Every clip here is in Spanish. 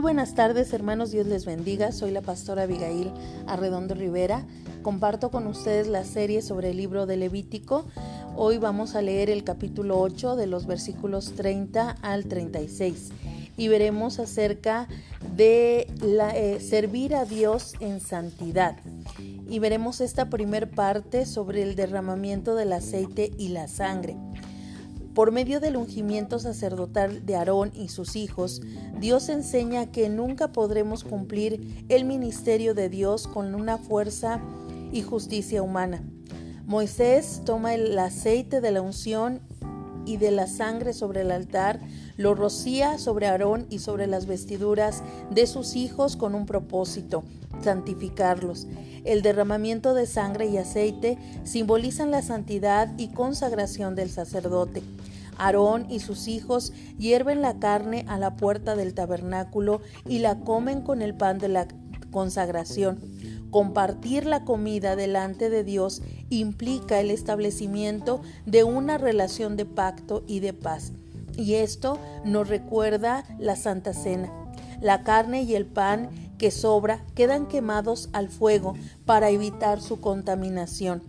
Muy buenas tardes, hermanos. Dios les bendiga. Soy la pastora Abigail Arredondo Rivera. Comparto con ustedes la serie sobre el libro de Levítico. Hoy vamos a leer el capítulo 8 de los versículos 30 al 36 y veremos acerca de eh, servir a Dios en santidad. Y veremos esta primer parte sobre el derramamiento del aceite y la sangre. Por medio del ungimiento sacerdotal de Aarón y sus hijos, Dios enseña que nunca podremos cumplir el ministerio de Dios con una fuerza y justicia humana. Moisés toma el aceite de la unción y de la sangre sobre el altar, lo rocía sobre Aarón y sobre las vestiduras de sus hijos con un propósito, santificarlos. El derramamiento de sangre y aceite simbolizan la santidad y consagración del sacerdote. Aarón y sus hijos hierven la carne a la puerta del tabernáculo y la comen con el pan de la consagración. Compartir la comida delante de Dios implica el establecimiento de una relación de pacto y de paz. Y esto nos recuerda la Santa Cena. La carne y el pan que sobra quedan quemados al fuego para evitar su contaminación.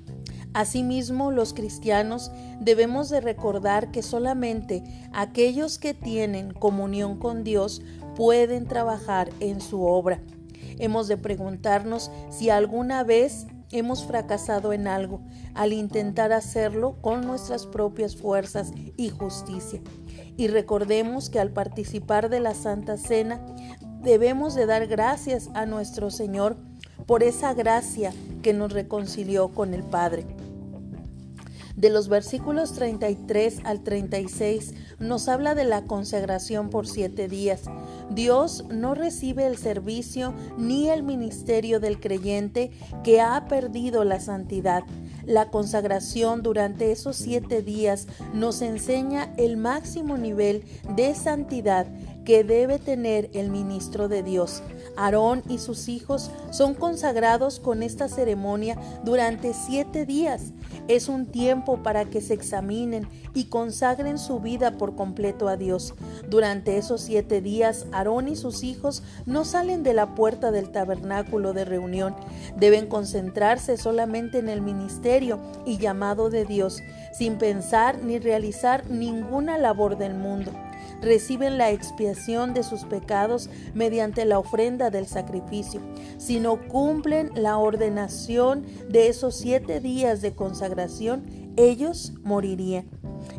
Asimismo, los cristianos debemos de recordar que solamente aquellos que tienen comunión con Dios pueden trabajar en su obra. Hemos de preguntarnos si alguna vez hemos fracasado en algo al intentar hacerlo con nuestras propias fuerzas y justicia. Y recordemos que al participar de la Santa Cena debemos de dar gracias a nuestro Señor por esa gracia que nos reconcilió con el Padre. De los versículos 33 al 36 nos habla de la consagración por siete días. Dios no recibe el servicio ni el ministerio del creyente que ha perdido la santidad. La consagración durante esos siete días nos enseña el máximo nivel de santidad que debe tener el ministro de Dios. Aarón y sus hijos son consagrados con esta ceremonia durante siete días. Es un tiempo para que se examinen y consagren su vida por completo a Dios. Durante esos siete días, Aarón y sus hijos no salen de la puerta del tabernáculo de reunión. Deben concentrarse solamente en el ministerio y llamado de Dios, sin pensar ni realizar ninguna labor del mundo reciben la expiación de sus pecados mediante la ofrenda del sacrificio. Si no cumplen la ordenación de esos siete días de consagración, ellos morirían.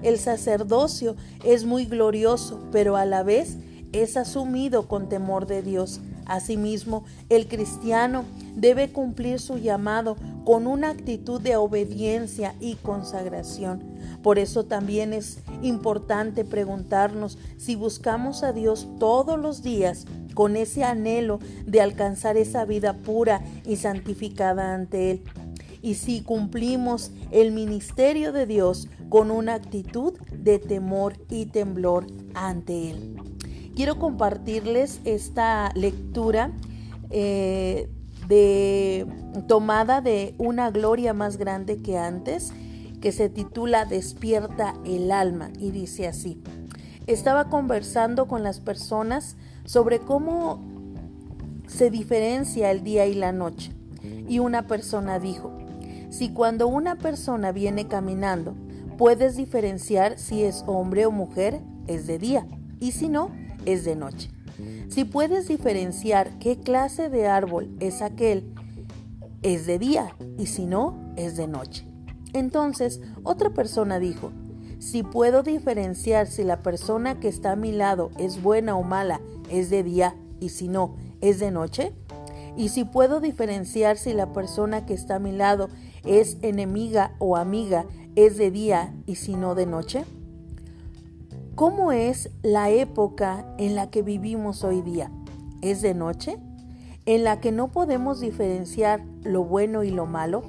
El sacerdocio es muy glorioso, pero a la vez es asumido con temor de Dios. Asimismo, el cristiano debe cumplir su llamado con una actitud de obediencia y consagración. Por eso también es importante preguntarnos si buscamos a Dios todos los días con ese anhelo de alcanzar esa vida pura y santificada ante Él. Y si cumplimos el ministerio de Dios con una actitud de temor y temblor ante Él. Quiero compartirles esta lectura eh, de, tomada de una gloria más grande que antes que se titula Despierta el alma y dice así. Estaba conversando con las personas sobre cómo se diferencia el día y la noche. Y una persona dijo, si cuando una persona viene caminando, puedes diferenciar si es hombre o mujer, es de día, y si no, es de noche. Si puedes diferenciar qué clase de árbol es aquel, es de día, y si no, es de noche. Entonces otra persona dijo, si puedo diferenciar si la persona que está a mi lado es buena o mala, es de día y si no, es de noche. Y si puedo diferenciar si la persona que está a mi lado es enemiga o amiga, es de día y si no de noche. ¿Cómo es la época en la que vivimos hoy día? ¿Es de noche? ¿En la que no podemos diferenciar lo bueno y lo malo?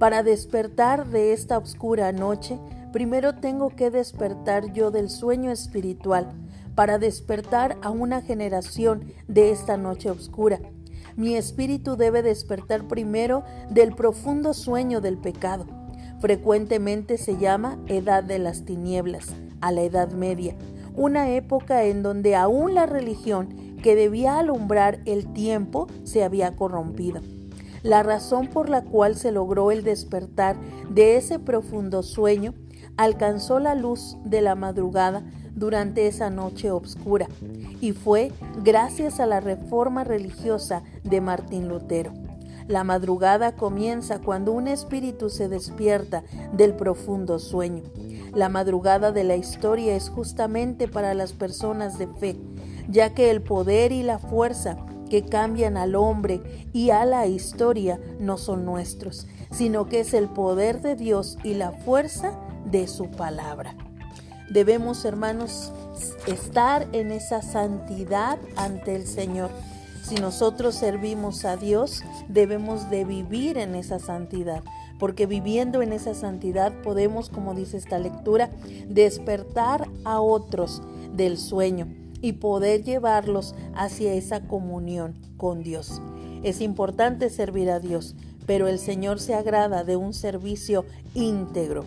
Para despertar de esta oscura noche, primero tengo que despertar yo del sueño espiritual, para despertar a una generación de esta noche oscura. Mi espíritu debe despertar primero del profundo sueño del pecado. Frecuentemente se llama edad de las tinieblas, a la Edad Media, una época en donde aún la religión que debía alumbrar el tiempo se había corrompido. La razón por la cual se logró el despertar de ese profundo sueño alcanzó la luz de la madrugada durante esa noche oscura y fue gracias a la reforma religiosa de Martín Lutero. La madrugada comienza cuando un espíritu se despierta del profundo sueño. La madrugada de la historia es justamente para las personas de fe, ya que el poder y la fuerza que cambian al hombre y a la historia no son nuestros, sino que es el poder de Dios y la fuerza de su palabra. Debemos, hermanos, estar en esa santidad ante el Señor si nosotros servimos a Dios, debemos de vivir en esa santidad, porque viviendo en esa santidad podemos, como dice esta lectura, despertar a otros del sueño y poder llevarlos hacia esa comunión con Dios. Es importante servir a Dios, pero el Señor se agrada de un servicio íntegro,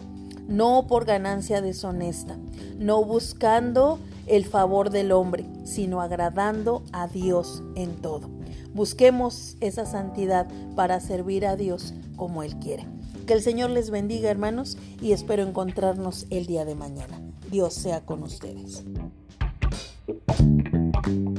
no por ganancia deshonesta, no buscando el favor del hombre, sino agradando a Dios en todo. Busquemos esa santidad para servir a Dios como Él quiere. Que el Señor les bendiga, hermanos, y espero encontrarnos el día de mañana. Dios sea con ustedes. Ciao.